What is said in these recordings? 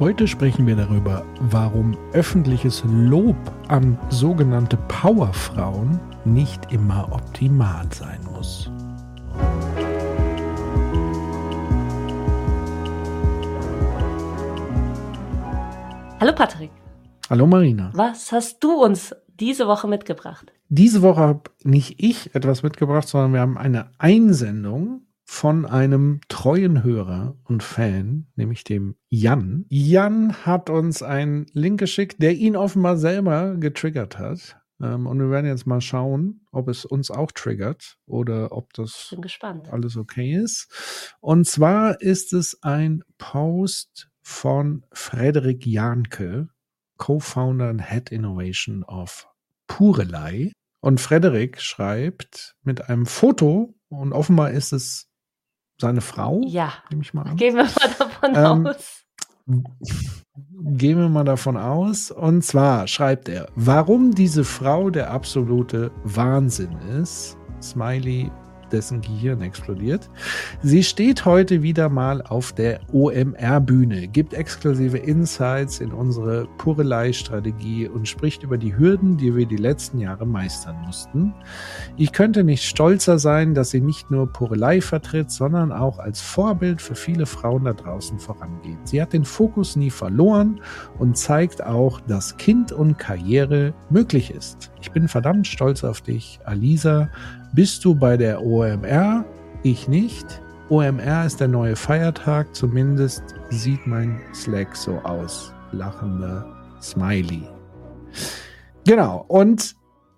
Heute sprechen wir darüber, warum öffentliches Lob an sogenannte Powerfrauen nicht immer optimal sein muss. Hallo Patrick. Hallo Marina. Was hast du uns diese Woche mitgebracht? Diese Woche habe nicht ich etwas mitgebracht, sondern wir haben eine Einsendung von einem treuen Hörer und Fan, nämlich dem Jan. Jan hat uns einen Link geschickt, der ihn offenbar selber getriggert hat. Ähm, und wir werden jetzt mal schauen, ob es uns auch triggert oder ob das alles okay ist. Und zwar ist es ein Post von Frederik Janke, Co-Founder und Head Innovation of Purelei. Und Frederik schreibt mit einem Foto, und offenbar ist es seine Frau. Ja. Nehme ich mal an. Gehen wir mal davon ähm, aus. Gehen wir mal davon aus. Und zwar schreibt er, warum diese Frau der absolute Wahnsinn ist. Smiley dessen Gehirn explodiert. Sie steht heute wieder mal auf der OMR-Bühne, gibt exklusive Insights in unsere Purelei-Strategie und spricht über die Hürden, die wir die letzten Jahre meistern mussten. Ich könnte nicht stolzer sein, dass sie nicht nur Purelei vertritt, sondern auch als Vorbild für viele Frauen da draußen vorangeht. Sie hat den Fokus nie verloren und zeigt auch, dass Kind und Karriere möglich ist. Ich bin verdammt stolz auf dich, Alisa. Bist du bei der OMR? Ich nicht. OMR ist der neue Feiertag, zumindest sieht mein Slack so aus. Lachender Smiley. Genau, und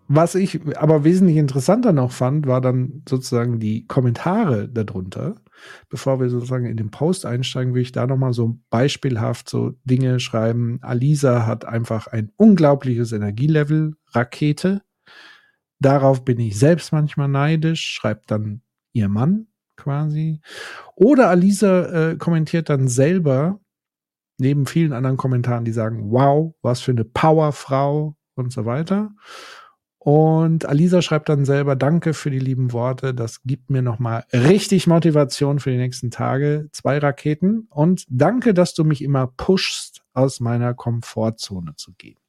was ich aber wesentlich interessanter noch fand, war dann sozusagen die Kommentare darunter. Bevor wir sozusagen in den Post einsteigen, will ich da nochmal so beispielhaft so Dinge schreiben. Alisa hat einfach ein unglaubliches Energielevel, Rakete. Darauf bin ich selbst manchmal neidisch, schreibt dann ihr Mann quasi. Oder Alisa äh, kommentiert dann selber, neben vielen anderen Kommentaren, die sagen, wow, was für eine Powerfrau und so weiter. Und Alisa schreibt dann selber, danke für die lieben Worte. Das gibt mir nochmal richtig Motivation für die nächsten Tage. Zwei Raketen. Und danke, dass du mich immer pushst, aus meiner Komfortzone zu gehen.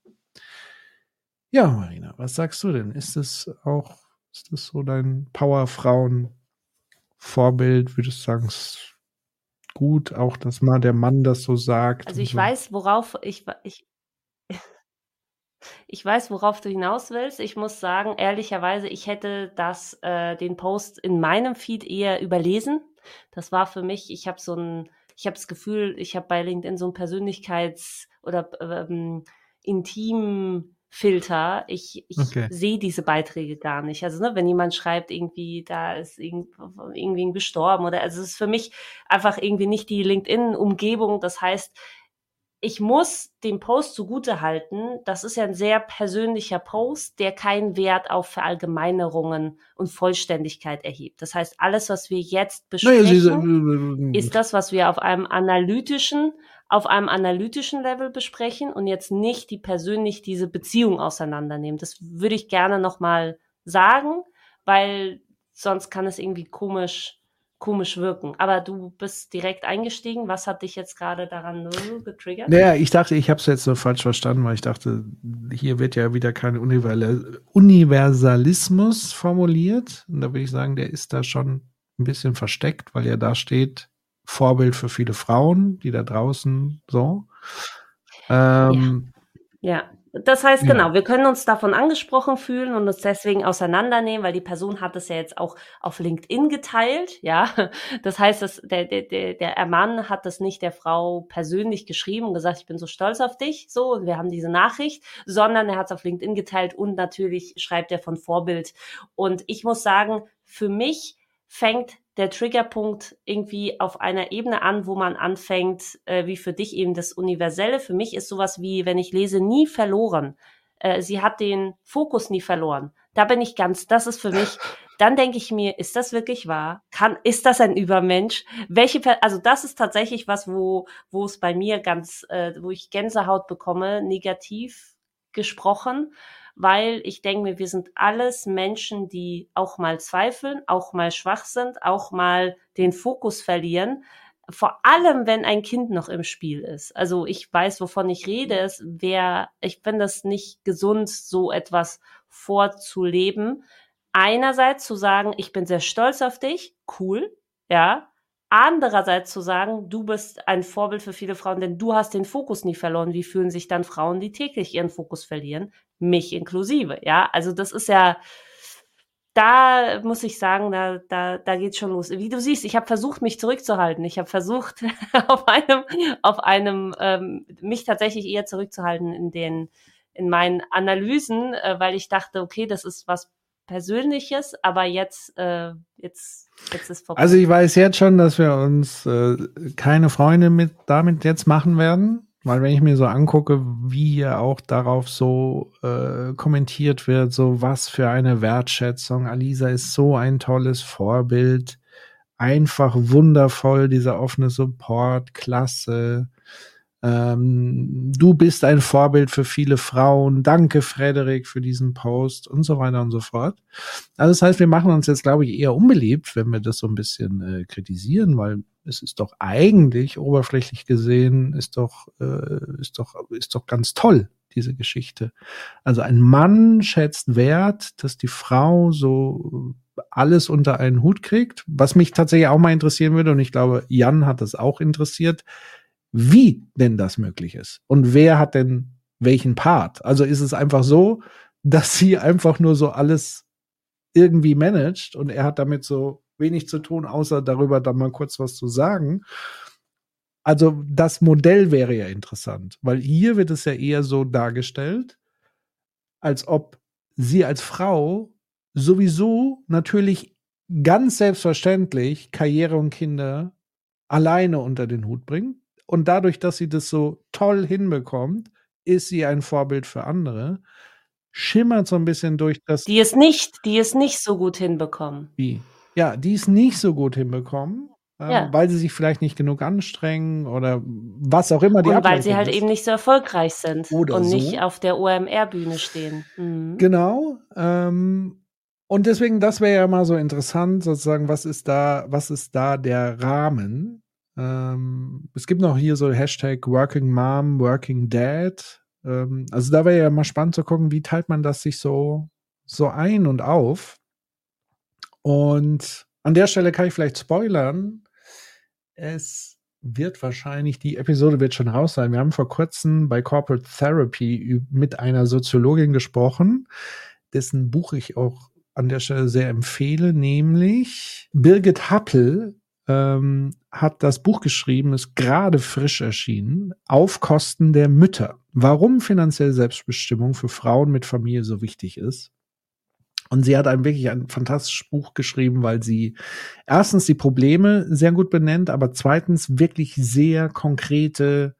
Ja, Marina, was sagst du denn? Ist es auch, ist das so dein Powerfrauen-Vorbild? Würdest du sagen, ist gut, auch dass mal der Mann das so sagt? Also ich so? weiß, worauf ich, ich, ich weiß, worauf du hinaus willst. Ich muss sagen, ehrlicherweise, ich hätte das, äh, den Post in meinem Feed eher überlesen. Das war für mich, ich habe so ein, ich habe das Gefühl, ich habe bei LinkedIn so ein Persönlichkeits- oder ähm, intim Filter. Ich, ich okay. sehe diese Beiträge gar nicht. Also, ne, wenn jemand schreibt, irgendwie, da ist irgendwie gestorben oder, also, es ist für mich einfach irgendwie nicht die LinkedIn-Umgebung. Das heißt, ich muss dem Post zugute halten, das ist ja ein sehr persönlicher Post, der keinen Wert auf Verallgemeinerungen und Vollständigkeit erhebt. Das heißt, alles, was wir jetzt besprechen, naja, ist das, was wir auf einem analytischen auf einem analytischen Level besprechen und jetzt nicht die persönlich diese Beziehung auseinandernehmen. Das würde ich gerne nochmal sagen, weil sonst kann es irgendwie komisch, komisch wirken. Aber du bist direkt eingestiegen. Was hat dich jetzt gerade daran getriggert? Naja, ich dachte, ich habe es jetzt so falsch verstanden, weil ich dachte, hier wird ja wieder kein Universalismus formuliert. Und da würde ich sagen, der ist da schon ein bisschen versteckt, weil ja da steht, Vorbild für viele Frauen, die da draußen so. Ähm, ja. ja. Das heißt, genau, ja. wir können uns davon angesprochen fühlen und uns deswegen auseinandernehmen, weil die Person hat es ja jetzt auch auf LinkedIn geteilt, ja. Das heißt, dass der, der, der, der Mann hat das nicht der Frau persönlich geschrieben und gesagt, ich bin so stolz auf dich, so, und wir haben diese Nachricht, sondern er hat es auf LinkedIn geteilt und natürlich schreibt er von Vorbild. Und ich muss sagen, für mich fängt der Triggerpunkt irgendwie auf einer Ebene an, wo man anfängt, äh, wie für dich eben das Universelle. Für mich ist sowas wie, wenn ich lese, nie verloren. Äh, sie hat den Fokus nie verloren. Da bin ich ganz, das ist für mich, dann denke ich mir, ist das wirklich wahr? Kann, ist das ein Übermensch? Welche, also das ist tatsächlich was, wo, wo es bei mir ganz, äh, wo ich Gänsehaut bekomme, negativ gesprochen weil ich denke mir, wir sind alles Menschen, die auch mal zweifeln, auch mal schwach sind, auch mal den Fokus verlieren. Vor allem, wenn ein Kind noch im Spiel ist. Also ich weiß, wovon ich rede. Es wäre, ich finde das nicht gesund, so etwas vorzuleben. Einerseits zu sagen, ich bin sehr stolz auf dich, cool, ja, Andererseits zu sagen, du bist ein Vorbild für viele Frauen, denn du hast den Fokus nie verloren. Wie fühlen sich dann Frauen, die täglich ihren Fokus verlieren? Mich inklusive, ja. Also das ist ja, da muss ich sagen, da, da, da geht's schon los. Wie du siehst, ich habe versucht, mich zurückzuhalten. Ich habe versucht, auf einem, auf einem, ähm, mich tatsächlich eher zurückzuhalten in den, in meinen Analysen, äh, weil ich dachte, okay, das ist was Persönliches, aber jetzt, äh, jetzt, jetzt ist vorbei. Also ich weiß jetzt schon, dass wir uns äh, keine Freunde mit damit jetzt machen werden, weil wenn ich mir so angucke, wie hier auch darauf so äh, kommentiert wird, so was für eine Wertschätzung. Alisa ist so ein tolles Vorbild, einfach wundervoll, dieser offene Support, klasse. Ähm, du bist ein Vorbild für viele Frauen. Danke, Frederik, für diesen Post und so weiter und so fort. Also das heißt, wir machen uns jetzt, glaube ich, eher unbeliebt, wenn wir das so ein bisschen äh, kritisieren, weil es ist doch eigentlich oberflächlich gesehen, ist doch, äh, ist doch, ist doch ganz toll, diese Geschichte. Also ein Mann schätzt wert, dass die Frau so alles unter einen Hut kriegt, was mich tatsächlich auch mal interessieren würde und ich glaube, Jan hat das auch interessiert wie denn das möglich ist und wer hat denn welchen Part. Also ist es einfach so, dass sie einfach nur so alles irgendwie managt und er hat damit so wenig zu tun, außer darüber dann mal kurz was zu sagen. Also das Modell wäre ja interessant, weil hier wird es ja eher so dargestellt, als ob sie als Frau sowieso natürlich ganz selbstverständlich Karriere und Kinder alleine unter den Hut bringt und dadurch, dass sie das so toll hinbekommt, ist sie ein Vorbild für andere. Schimmert so ein bisschen durch das. Die ist nicht, die ist nicht so gut hinbekommen. Wie? Ja, die ist nicht so gut hinbekommen. Ähm, ja. weil sie sich vielleicht nicht genug anstrengen oder was auch immer die Und weil sie halt ist. eben nicht so erfolgreich sind oder und so. nicht auf der OMR-Bühne stehen. Mhm. Genau. Ähm, und deswegen, das wäre ja mal so interessant, sozusagen, was ist da, was ist da der Rahmen? Ähm, es gibt noch hier so Hashtag Working Mom, Working Dad. Ähm, also da wäre ja mal spannend zu gucken, wie teilt man das sich so, so ein und auf. Und an der Stelle kann ich vielleicht spoilern. Es wird wahrscheinlich, die Episode wird schon raus sein. Wir haben vor kurzem bei Corporate Therapy mit einer Soziologin gesprochen, dessen Buch ich auch an der Stelle sehr empfehle, nämlich Birgit Happel ähm, hat das Buch geschrieben, ist gerade frisch erschienen, auf Kosten der Mütter. Warum finanzielle Selbstbestimmung für Frauen mit Familie so wichtig ist. Und sie hat ein wirklich ein fantastisches Buch geschrieben, weil sie erstens die Probleme sehr gut benennt, aber zweitens wirklich sehr konkrete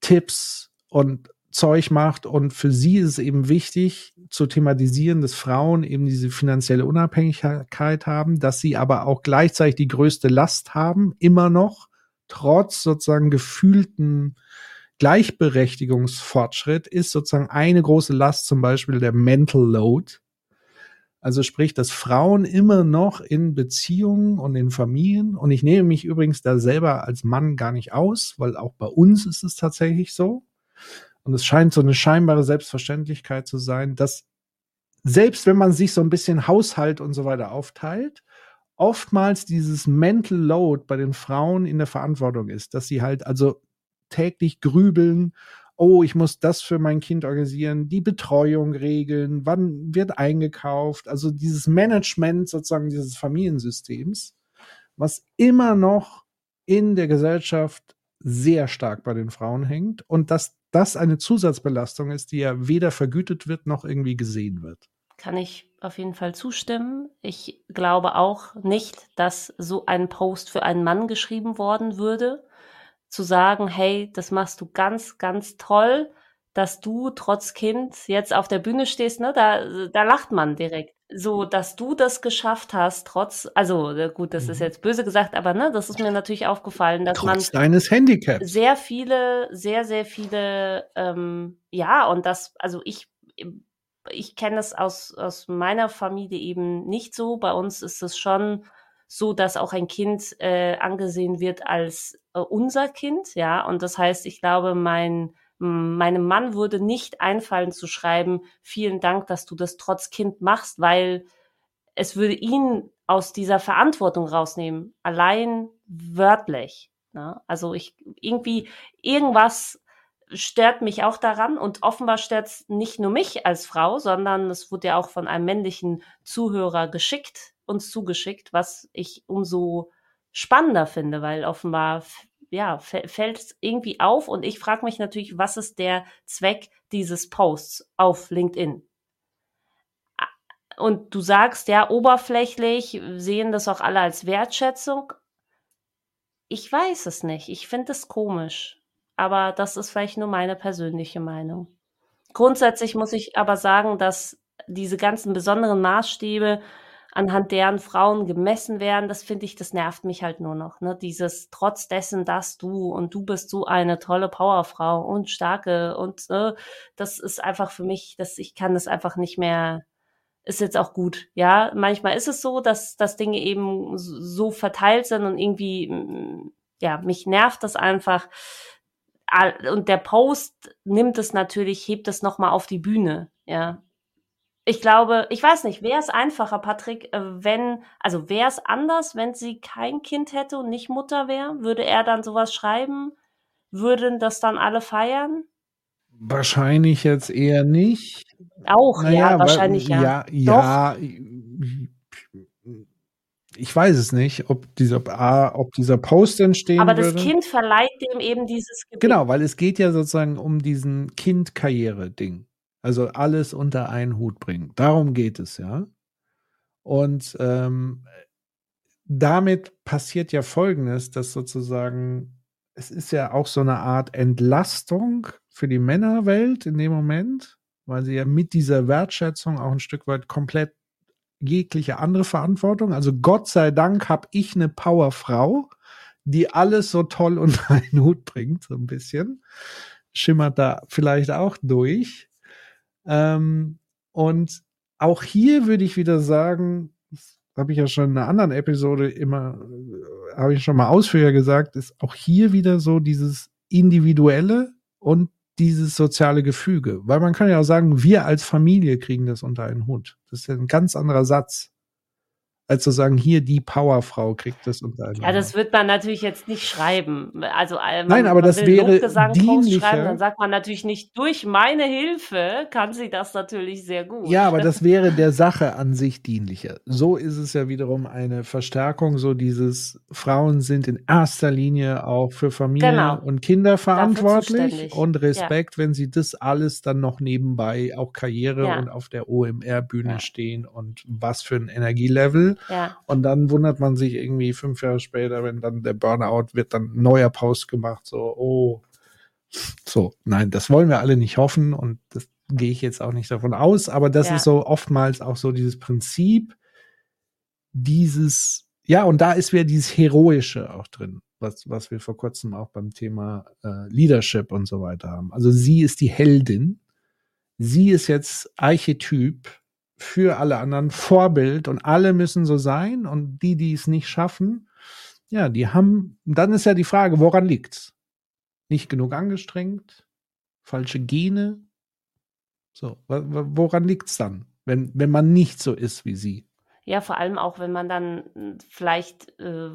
Tipps und Zeug macht. Und für sie ist es eben wichtig zu thematisieren, dass Frauen eben diese finanzielle Unabhängigkeit haben, dass sie aber auch gleichzeitig die größte Last haben, immer noch, trotz sozusagen gefühlten Gleichberechtigungsfortschritt, ist sozusagen eine große Last zum Beispiel der Mental Load. Also sprich, dass Frauen immer noch in Beziehungen und in Familien, und ich nehme mich übrigens da selber als Mann gar nicht aus, weil auch bei uns ist es tatsächlich so, und es scheint so eine scheinbare Selbstverständlichkeit zu sein, dass selbst wenn man sich so ein bisschen Haushalt und so weiter aufteilt, oftmals dieses Mental Load bei den Frauen in der Verantwortung ist, dass sie halt also täglich grübeln, oh, ich muss das für mein Kind organisieren, die Betreuung regeln, wann wird eingekauft, also dieses Management sozusagen dieses Familiensystems, was immer noch in der Gesellschaft sehr stark bei den Frauen hängt und dass das eine Zusatzbelastung ist, die ja weder vergütet wird noch irgendwie gesehen wird. Kann ich auf jeden Fall zustimmen. Ich glaube auch nicht, dass so ein Post für einen Mann geschrieben worden würde. Zu sagen, hey, das machst du ganz, ganz toll, dass du trotz Kind jetzt auf der Bühne stehst, ne, da, da lacht man direkt. So, dass du das geschafft hast, trotz, also äh, gut, das ist Mhm. jetzt böse gesagt, aber ne, das ist mir natürlich aufgefallen, dass man Trotz deines Handicaps. sehr viele, sehr, sehr viele, ähm, ja, und das, also ich, ich kenne es aus, aus meiner Familie eben nicht so. Bei uns ist es schon so, dass auch ein Kind äh, angesehen wird als äh, unser Kind, ja. Und das heißt, ich glaube, mein, meinem Mann würde nicht einfallen zu schreiben, vielen Dank, dass du das trotz Kind machst, weil es würde ihn aus dieser Verantwortung rausnehmen, allein wörtlich. Ne? Also ich irgendwie irgendwas stört mich auch daran und offenbar stört es nicht nur mich als Frau, sondern es wurde ja auch von einem männlichen Zuhörer geschickt, uns zugeschickt, was ich umso spannender finde, weil offenbar ja, fä- fällt es irgendwie auf und ich frage mich natürlich, was ist der Zweck dieses Posts auf LinkedIn? Und du sagst, ja, oberflächlich sehen das auch alle als Wertschätzung. Ich weiß es nicht. Ich finde es komisch. Aber das ist vielleicht nur meine persönliche Meinung. Grundsätzlich muss ich aber sagen, dass diese ganzen besonderen Maßstäbe, anhand deren Frauen gemessen werden, das finde ich, das nervt mich halt nur noch. Ne? Dieses trotz dessen, dass du und du bist so eine tolle Powerfrau und starke und äh, das ist einfach für mich, dass ich kann das einfach nicht mehr ist jetzt auch gut. Ja, manchmal ist es so, dass, dass Dinge eben so verteilt sind und irgendwie, ja, mich nervt das einfach. Und der Post nimmt es natürlich, hebt es nochmal auf die Bühne. Ja. Ich glaube, ich weiß nicht, wäre es einfacher, Patrick, äh, wenn, also wäre es anders, wenn sie kein Kind hätte und nicht Mutter wäre? Würde er dann sowas schreiben? Würden das dann alle feiern? Wahrscheinlich jetzt eher nicht. Auch, Naja, ja, weil- wahrscheinlich ja. Ja, ja. Ich weiß es nicht, ob dieser, ob dieser Post entstehen Aber das würde. Kind verleiht dem eben dieses Gewicht. Genau, weil es geht ja sozusagen um diesen Kind-Karriere-Ding. Also alles unter einen Hut bringen. Darum geht es ja. Und ähm, damit passiert ja Folgendes, dass sozusagen, es ist ja auch so eine Art Entlastung für die Männerwelt in dem Moment, weil sie ja mit dieser Wertschätzung auch ein Stück weit komplett jegliche andere Verantwortung. Also Gott sei Dank habe ich eine Powerfrau, die alles so toll unter einen Hut bringt, so ein bisschen. Schimmert da vielleicht auch durch. Ähm, und auch hier würde ich wieder sagen, habe ich ja schon in einer anderen Episode immer, äh, habe ich schon mal ausführlicher gesagt, ist auch hier wieder so dieses Individuelle und dieses soziale Gefüge. Weil man kann ja auch sagen, wir als Familie kriegen das unter einen Hut. Das ist ja ein ganz anderer Satz. Als zu sagen, hier die Powerfrau kriegt das unter einen Ja, das wird man natürlich jetzt nicht schreiben. Also äh, man, Nein, aber das wäre dienlicher. schreiben, dann sagt man natürlich nicht, durch meine Hilfe kann sie das natürlich sehr gut. Ja, aber das wäre der Sache an sich dienlicher. So ist es ja wiederum eine Verstärkung, so dieses Frauen sind in erster Linie auch für Familie Genau. und Kinder verantwortlich und Respekt, wenn sie das alles dann noch nebenbei auch Karriere Ja. und auf der OMR-Bühne Ja. stehen und was für ein Energielevel. Ja, Und dann wundert man sich irgendwie fünf Jahre später, wenn dann der Burnout wird, dann neuer Post gemacht, so, oh, so, nein, das wollen wir alle nicht hoffen und das gehe ich jetzt auch nicht davon aus, aber das Ja. ist so oftmals auch so dieses Prinzip, dieses, ja, und da ist wieder dieses Heroische auch drin, was, was wir vor kurzem auch beim Thema äh, Leadership und so weiter haben. Also sie ist die Heldin, sie ist jetzt Archetyp für alle anderen, Vorbild und alle müssen so sein und die, die es nicht schaffen, ja, die haben, dann ist ja die Frage, woran liegt's? Nicht genug angestrengt, falsche Gene, so, woran liegt's dann, wenn, wenn man nicht so ist wie sie? ja, vor allem auch, wenn man dann mh, vielleicht äh,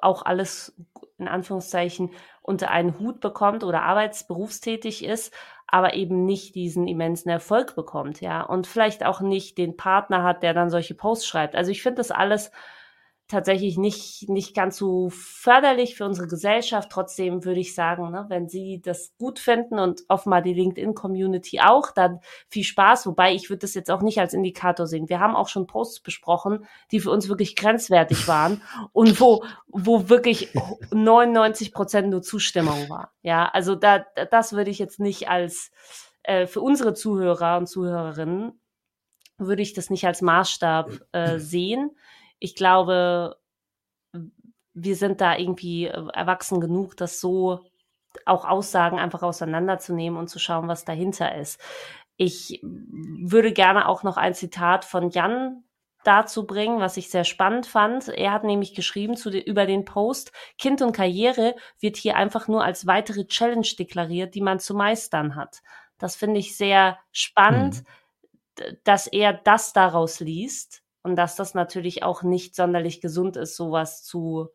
auch alles in Anführungszeichen unter einen Hut bekommt oder arbeitsberufstätig ist, aber eben nicht diesen immensen Erfolg bekommt, ja, und vielleicht auch nicht den Partner hat, der dann solche Posts schreibt. Also ich finde das alles tatsächlich nicht, nicht ganz so förderlich für unsere Gesellschaft. Trotzdem würde ich sagen, ne, wenn Sie das gut finden und offenbar die LinkedIn-Community auch, dann viel Spaß. Wobei ich würde das jetzt auch nicht als Indikator sehen. Wir haben auch schon Posts besprochen, die für uns wirklich grenzwertig waren und wo, wo wirklich 99 Prozent nur Zustimmung war. Ja, also da, das würde ich jetzt nicht als äh, für unsere Zuhörer und Zuhörerinnen würde ich das nicht als Maßstab äh, sehen ich glaube, wir sind da irgendwie äh, erwachsen genug, das so auch Aussagen einfach auseinanderzunehmen und zu schauen, was dahinter ist. Ich würde gerne auch noch ein Zitat von Jan dazu bringen, was ich sehr spannend fand. Er hat nämlich geschrieben zu de, über den Post, Kind und Karriere wird hier einfach nur als weitere Challenge deklariert, die man zu meistern hat. Das finde ich sehr spannend, mhm. dass er das daraus liest und dass das natürlich auch nicht sonderlich gesund ist, sowas zu,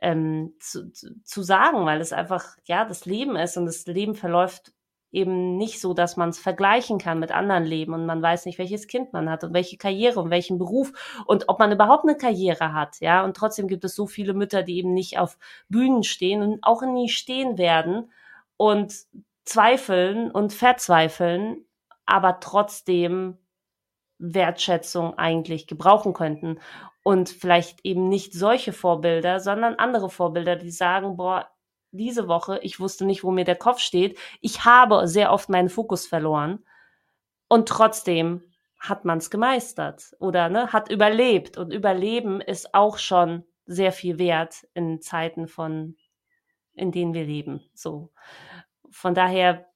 ähm, zu, zu sagen, weil es einfach, ja, das Leben ist und das Leben verläuft eben nicht so, dass man es vergleichen kann mit anderen Leben und man weiß nicht, welches Kind man hat und welche Karriere und welchen Beruf und ob man überhaupt eine Karriere hat, ja. Und trotzdem gibt es so viele Mütter, die eben nicht auf Bühnen stehen und auch nie stehen werden und zweifeln und verzweifeln, aber trotzdem Wertschätzung eigentlich gebrauchen könnten. Und vielleicht eben nicht solche Vorbilder, sondern andere Vorbilder, die sagen, boah, diese Woche, ich wusste nicht, wo mir der Kopf steht. Ich habe sehr oft meinen Fokus verloren. Und trotzdem hat man es gemeistert oder ne, hat überlebt. Und Überleben ist auch schon sehr viel wert in Zeiten von, in denen wir leben. So. Von daher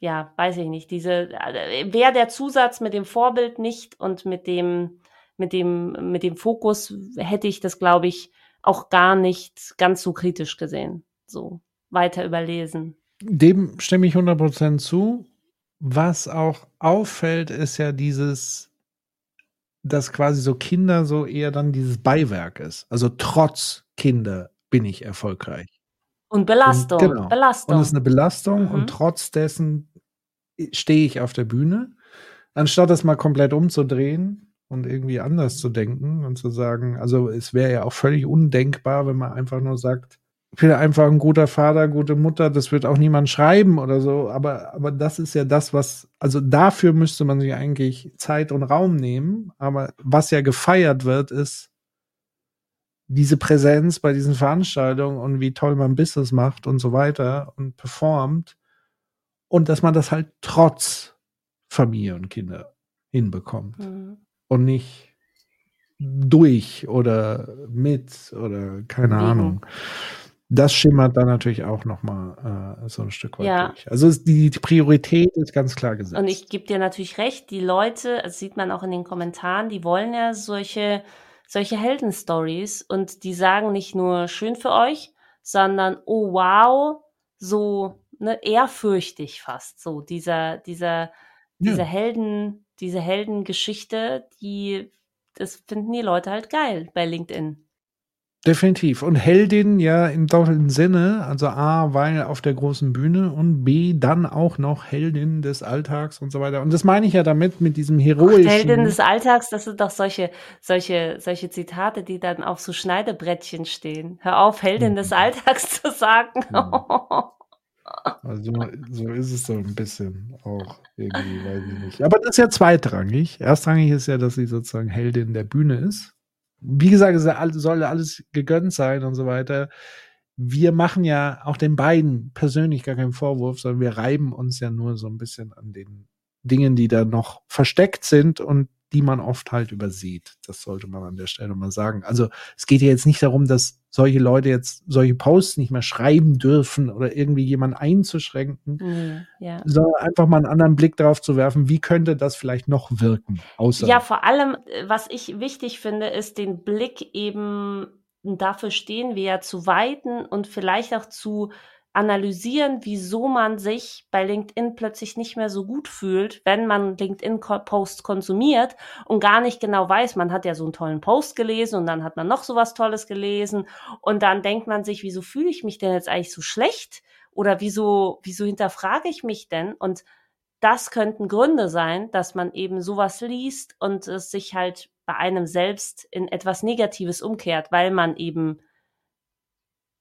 ja, weiß ich nicht, diese, äh, wäre der Zusatz mit dem Vorbild nicht und mit dem, mit dem, mit dem Fokus hätte ich das, glaube ich, auch gar nicht ganz so kritisch gesehen. So weiter überlesen. Dem stimme ich 100% zu. Was auch auffällt, ist ja dieses, dass quasi so Kinder so eher dann dieses Beiwerk ist. Also trotz Kinder bin ich erfolgreich. Und Belastung. Und, genau. Belastung. Und es ist eine Belastung mhm. und trotz dessen stehe ich auf der Bühne, anstatt das mal komplett umzudrehen und irgendwie anders zu denken und zu sagen, also es wäre ja auch völlig undenkbar, wenn man einfach nur sagt, ich bin einfach ein guter Vater, gute Mutter, das wird auch niemand schreiben oder so, aber, aber das ist ja das, was, also dafür müsste man sich eigentlich Zeit und Raum nehmen, aber was ja gefeiert wird, ist diese Präsenz bei diesen Veranstaltungen und wie toll man Business macht und so weiter und performt und dass man das halt trotz Familie und Kinder hinbekommt mhm. und nicht durch oder mit oder keine mhm. Ahnung. Das schimmert dann natürlich auch noch mal äh, so ein Stück weit ja. durch. Also die, die Priorität ist ganz klar gesetzt. Und ich gebe dir natürlich recht, die Leute, das sieht man auch in den Kommentaren, die wollen ja solche solche Heldenstories und die sagen nicht nur schön für euch, sondern oh wow, so ne, ehrfürchtig fast. So dieser, dieser, ja. dieser Helden, diese Heldengeschichte, die, das finden die Leute halt geil bei LinkedIn. Definitiv. Und Heldin ja im doppelten Sinne, also A, weil auf der großen Bühne und B, dann auch noch Heldin des Alltags und so weiter. Und das meine ich ja damit, mit diesem heroischen. Ach, Heldin des Alltags, das sind doch solche, solche, solche Zitate, die dann auf so Schneidebrettchen stehen. Hör auf, Heldin mhm. des Alltags zu sagen. Mhm. Also so ist es so ein bisschen auch irgendwie, weiß ich nicht. Aber das ist ja zweitrangig. Erstrangig ist ja, dass sie sozusagen Heldin der Bühne ist. Wie gesagt, es soll alles gegönnt sein und so weiter. Wir machen ja auch den beiden persönlich gar keinen Vorwurf, sondern wir reiben uns ja nur so ein bisschen an den Dingen, die da noch versteckt sind und die man oft halt übersieht. Das sollte man an der Stelle mal sagen. Also es geht ja jetzt nicht darum, dass solche Leute jetzt solche Posts nicht mehr schreiben dürfen oder irgendwie jemanden einzuschränken, mhm, ja. sondern einfach mal einen anderen Blick darauf zu werfen, wie könnte das vielleicht noch wirken. Außer ja, vor allem, äh, was ich wichtig finde, ist den Blick eben, dafür stehen wir ja zu weiten und vielleicht auch zu analysieren, wieso man sich bei LinkedIn plötzlich nicht mehr so gut fühlt, wenn man LinkedIn-Posts konsumiert und gar nicht genau weiß, man hat ja so einen tollen Post gelesen und dann hat man noch so was Tolles gelesen und dann denkt man sich, wieso fühle ich mich denn jetzt eigentlich so schlecht oder wieso, wieso hinterfrage ich mich denn? Und das könnten Gründe sein, dass man eben sowas liest und es sich halt bei einem selbst in etwas Negatives umkehrt, weil man eben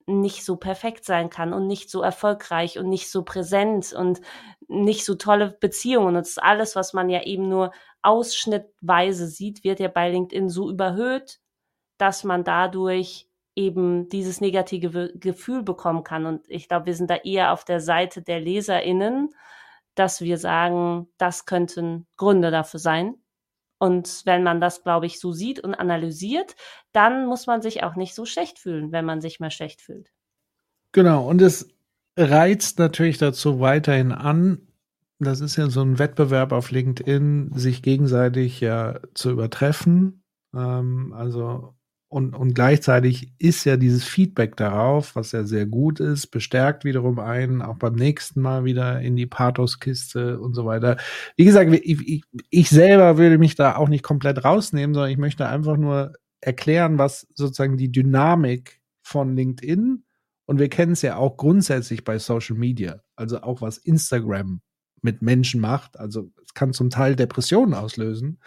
nicht so perfekt sein kann und nicht so erfolgreich und nicht so präsent und nicht so tolle Beziehungen. Und das ist alles, was man ja eben nur ausschnittweise sieht, wird ja bei LinkedIn so überhöht, dass man dadurch eben dieses negative Gefühl bekommen kann. Und ich glaube, wir sind da eher auf der Seite der LeserInnen, dass wir sagen, das könnten Gründe dafür sein. Und wenn man das, glaube ich, so sieht und analysiert, dann muss man sich auch nicht so schlecht fühlen, wenn man sich mal schlecht fühlt. Genau, und es reizt natürlich dazu weiterhin an, das ist ja so ein Wettbewerb auf LinkedIn, sich gegenseitig ja zu übertreffen. Ähm, also und, und gleichzeitig ist ja dieses Feedback darauf, was ja sehr gut ist, bestärkt wiederum einen, auch beim nächsten Mal wieder in die Pathoskiste und so weiter. Wie gesagt, ich, ich, ich selber würde mich da auch nicht komplett rausnehmen, sondern ich möchte einfach nur erklären, was sozusagen die Dynamik von LinkedIn und wir kennen es ja auch grundsätzlich bei Social Media, also auch was Instagram mit Menschen macht. Also es kann zum Teil Depressionen auslösen,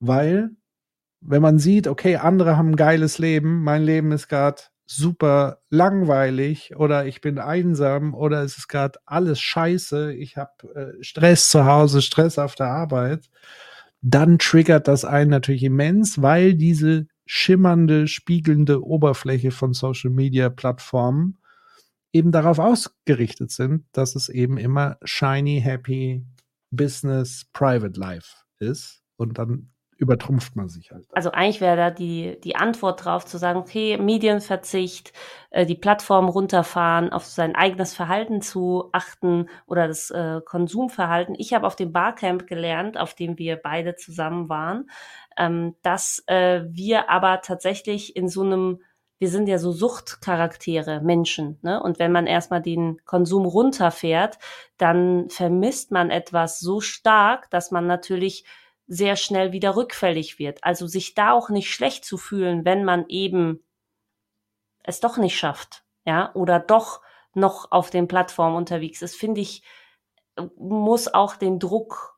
weil wenn man sieht, okay, andere haben ein geiles Leben, mein Leben ist gerade super langweilig oder ich bin einsam oder es ist gerade alles scheiße, ich habe äh, Stress zu Hause, Stress auf der Arbeit, dann triggert das einen natürlich immens, weil diese schimmernde, spiegelnde Oberfläche von Social Media Plattformen eben darauf ausgerichtet sind, dass es eben immer shiny, happy Business, Private Life ist. Und dann übertrumpft man sich halt. Also eigentlich wäre da die, die Antwort drauf zu sagen, okay, Medienverzicht, äh, die Plattform runterfahren, auf sein eigenes Verhalten zu achten oder das äh, Konsumverhalten. Ich habe auf dem Barcamp gelernt, auf dem wir beide zusammen waren, ähm, dass äh, wir aber tatsächlich in so einem wir sind ja so Suchtcharaktere, Menschen. Ne? Und wenn man erstmal den Konsum runterfährt, dann vermisst man etwas so stark, dass man natürlich sehr schnell wieder rückfällig wird. Also sich da auch nicht schlecht zu fühlen, wenn man eben es doch nicht schafft, ja, oder doch noch auf den Plattformen unterwegs ist, finde ich, muss auch den Druck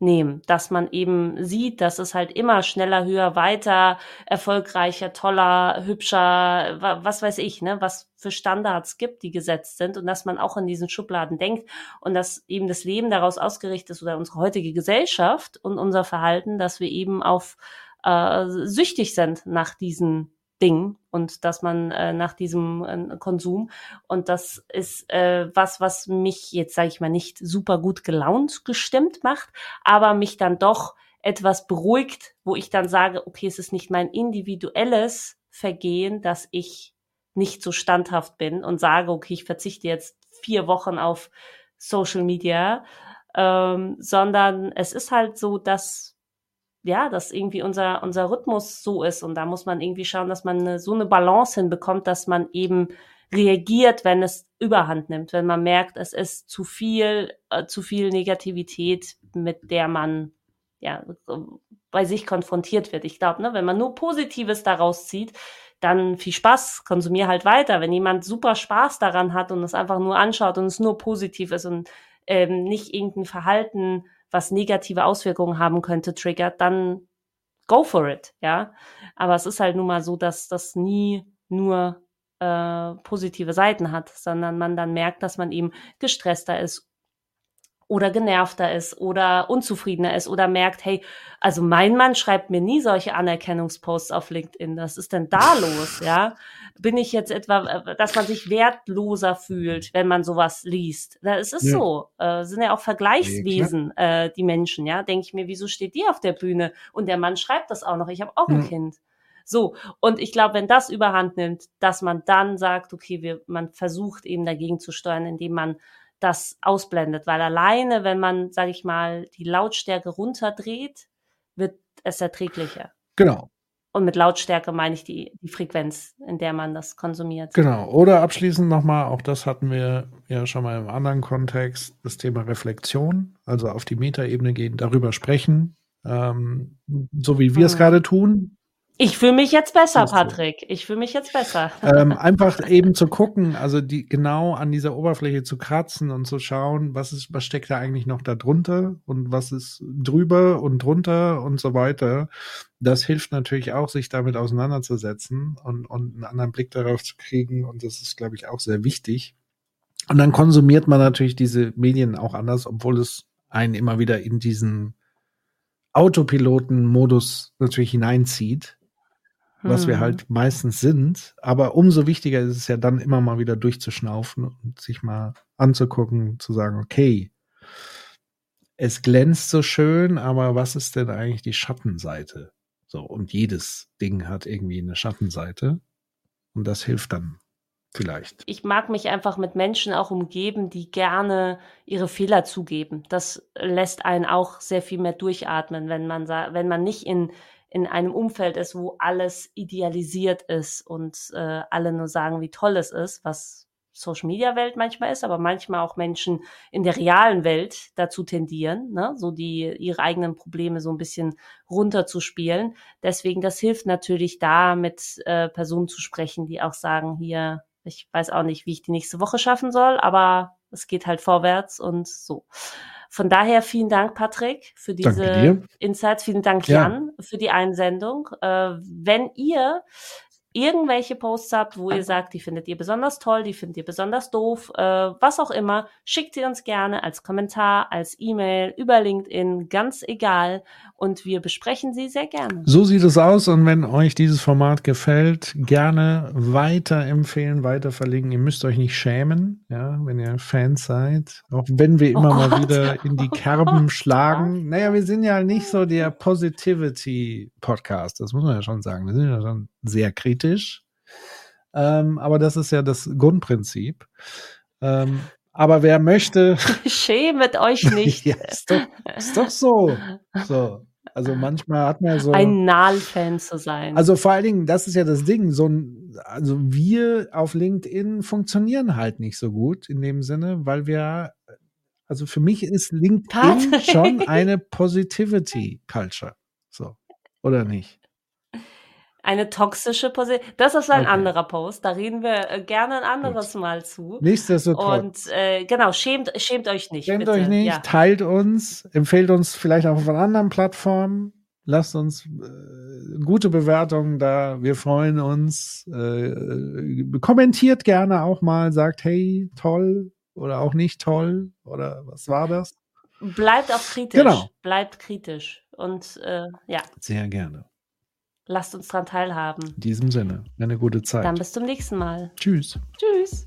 nehmen, dass man eben sieht, dass es halt immer schneller, höher, weiter, erfolgreicher, toller, hübscher, was weiß ich, ne, was für Standards gibt, die gesetzt sind und dass man auch in diesen Schubladen denkt und dass eben das Leben daraus ausgerichtet ist oder unsere heutige Gesellschaft und unser Verhalten, dass wir eben auf äh, süchtig sind nach diesen Ding und dass man äh, nach diesem äh, Konsum. Und das ist äh, was, was mich jetzt sage ich mal nicht super gut gelaunt gestimmt macht, aber mich dann doch etwas beruhigt, wo ich dann sage, okay, es ist nicht mein individuelles Vergehen, dass ich nicht so standhaft bin und sage, okay, ich verzichte jetzt vier Wochen auf Social Media, ähm, sondern es ist halt so, dass ja, dass irgendwie unser, unser Rhythmus so ist. Und da muss man irgendwie schauen, dass man eine, so eine Balance hinbekommt, dass man eben reagiert, wenn es überhand nimmt, wenn man merkt, es ist zu viel, äh, zu viel Negativität, mit der man ja bei sich konfrontiert wird. Ich glaube, ne, wenn man nur Positives daraus zieht, dann viel Spaß, konsumier halt weiter. Wenn jemand super Spaß daran hat und es einfach nur anschaut und es nur positiv ist und ähm, nicht irgendein Verhalten was negative Auswirkungen haben könnte, triggert, dann go for it, ja. Aber es ist halt nun mal so, dass das nie nur äh, positive Seiten hat, sondern man dann merkt, dass man eben gestresster ist oder genervter ist oder unzufriedener ist oder merkt, hey, also mein Mann schreibt mir nie solche Anerkennungsposts auf LinkedIn. Was ist denn da los? Ja, bin ich jetzt etwa, äh, dass man sich wertloser fühlt, wenn man sowas liest? Es ist ja. so. Äh, sind ja auch Vergleichswesen ja, äh, die Menschen. Ja, denke ich mir, wieso steht die auf der Bühne und der Mann schreibt das auch noch? Ich habe auch ein Kind. So, und ich glaube, wenn das überhand nimmt, dass man dann sagt, okay, wir, man versucht eben dagegen zu steuern, indem man das ausblendet, weil alleine, wenn man, sage ich mal, die Lautstärke runterdreht, wird es erträglicher. Genau. Und mit Lautstärke meine ich die, die Frequenz, in der man das konsumiert. Genau. Oder abschließend nochmal, auch das hatten wir ja schon mal im anderen Kontext, das Thema Reflexion, also auf die Metaebene gehen, darüber sprechen, ähm, so wie wir es mhm. gerade tun. Ich fühle mich jetzt besser, Patrick. Ich fühle mich jetzt besser. Ähm, einfach eben zu gucken, also die genau an dieser Oberfläche zu kratzen und zu schauen, was ist, was steckt da eigentlich noch da drunter und was ist drüber und drunter und so weiter. Das hilft natürlich auch, sich damit auseinanderzusetzen und, und einen anderen Blick darauf zu kriegen. Und das ist, glaube ich, auch sehr wichtig. Und dann konsumiert man natürlich diese Medien auch anders, obwohl es einen immer wieder in diesen Autopiloten-Modus natürlich hineinzieht was wir hm. halt meistens sind. Aber umso wichtiger ist es ja dann immer mal wieder durchzuschnaufen und sich mal anzugucken, zu sagen, okay, es glänzt so schön, aber was ist denn eigentlich die Schattenseite? So, und jedes Ding hat irgendwie eine Schattenseite. Und das hilft dann vielleicht. Ich mag mich einfach mit Menschen auch umgeben, die gerne ihre Fehler zugeben. Das lässt einen auch sehr viel mehr durchatmen, wenn man, wenn man nicht in in einem Umfeld ist, wo alles idealisiert ist und äh, alle nur sagen, wie toll es ist, was Social Media Welt manchmal ist, aber manchmal auch Menschen in der realen Welt dazu tendieren, ne, so die ihre eigenen Probleme so ein bisschen runterzuspielen. Deswegen, das hilft natürlich da, mit äh, Personen zu sprechen, die auch sagen, hier, ich weiß auch nicht, wie ich die nächste Woche schaffen soll, aber es geht halt vorwärts und so. Von daher vielen Dank, Patrick, für diese Insights. Vielen Dank, Jan, ja. für die Einsendung. Äh, wenn ihr irgendwelche Posts habt, wo ihr sagt, die findet ihr besonders toll, die findet ihr besonders doof, äh, was auch immer, schickt sie uns gerne als Kommentar, als E-Mail, über LinkedIn, ganz egal. Und wir besprechen sie sehr gerne. So sieht es aus. Und wenn euch dieses Format gefällt, gerne weiterempfehlen, weiter verlinken. Ihr müsst euch nicht schämen, ja, wenn ihr Fans seid. Auch wenn wir immer oh mal wieder in die Kerben oh schlagen. Naja, wir sind ja nicht so der Positivity Podcast. Das muss man ja schon sagen. Wir sind ja schon sehr kritisch. Ähm, aber das ist ja das Grundprinzip. Ähm, aber wer möchte. Schämet euch nicht. ja, ist, doch, ist doch so. So. Also manchmal hat man so. Ein Nahl-Fan zu sein. Also vor allen Dingen, das ist ja das Ding. So ein, also wir auf LinkedIn funktionieren halt nicht so gut in dem Sinne, weil wir, also für mich ist LinkedIn schon eine Positivity Culture. So. Oder nicht? Eine toxische Position. Das ist ein okay. anderer Post. Da reden wir äh, gerne ein anderes Gut. Mal zu. Nichtsdestotrotz. Und äh, genau, schämt, schämt euch nicht. Schämt bitte. euch nicht, ja. teilt uns, empfehlt uns vielleicht auch von anderen Plattformen. Lasst uns äh, gute Bewertungen da. Wir freuen uns. Äh, kommentiert gerne auch mal, sagt, hey, toll oder auch nicht toll oder was war das? Bleibt auch kritisch. Genau. Bleibt kritisch. Und äh, ja. Sehr gerne. Lasst uns daran teilhaben. In diesem Sinne, eine gute Zeit. Dann bis zum nächsten Mal. Tschüss. Tschüss.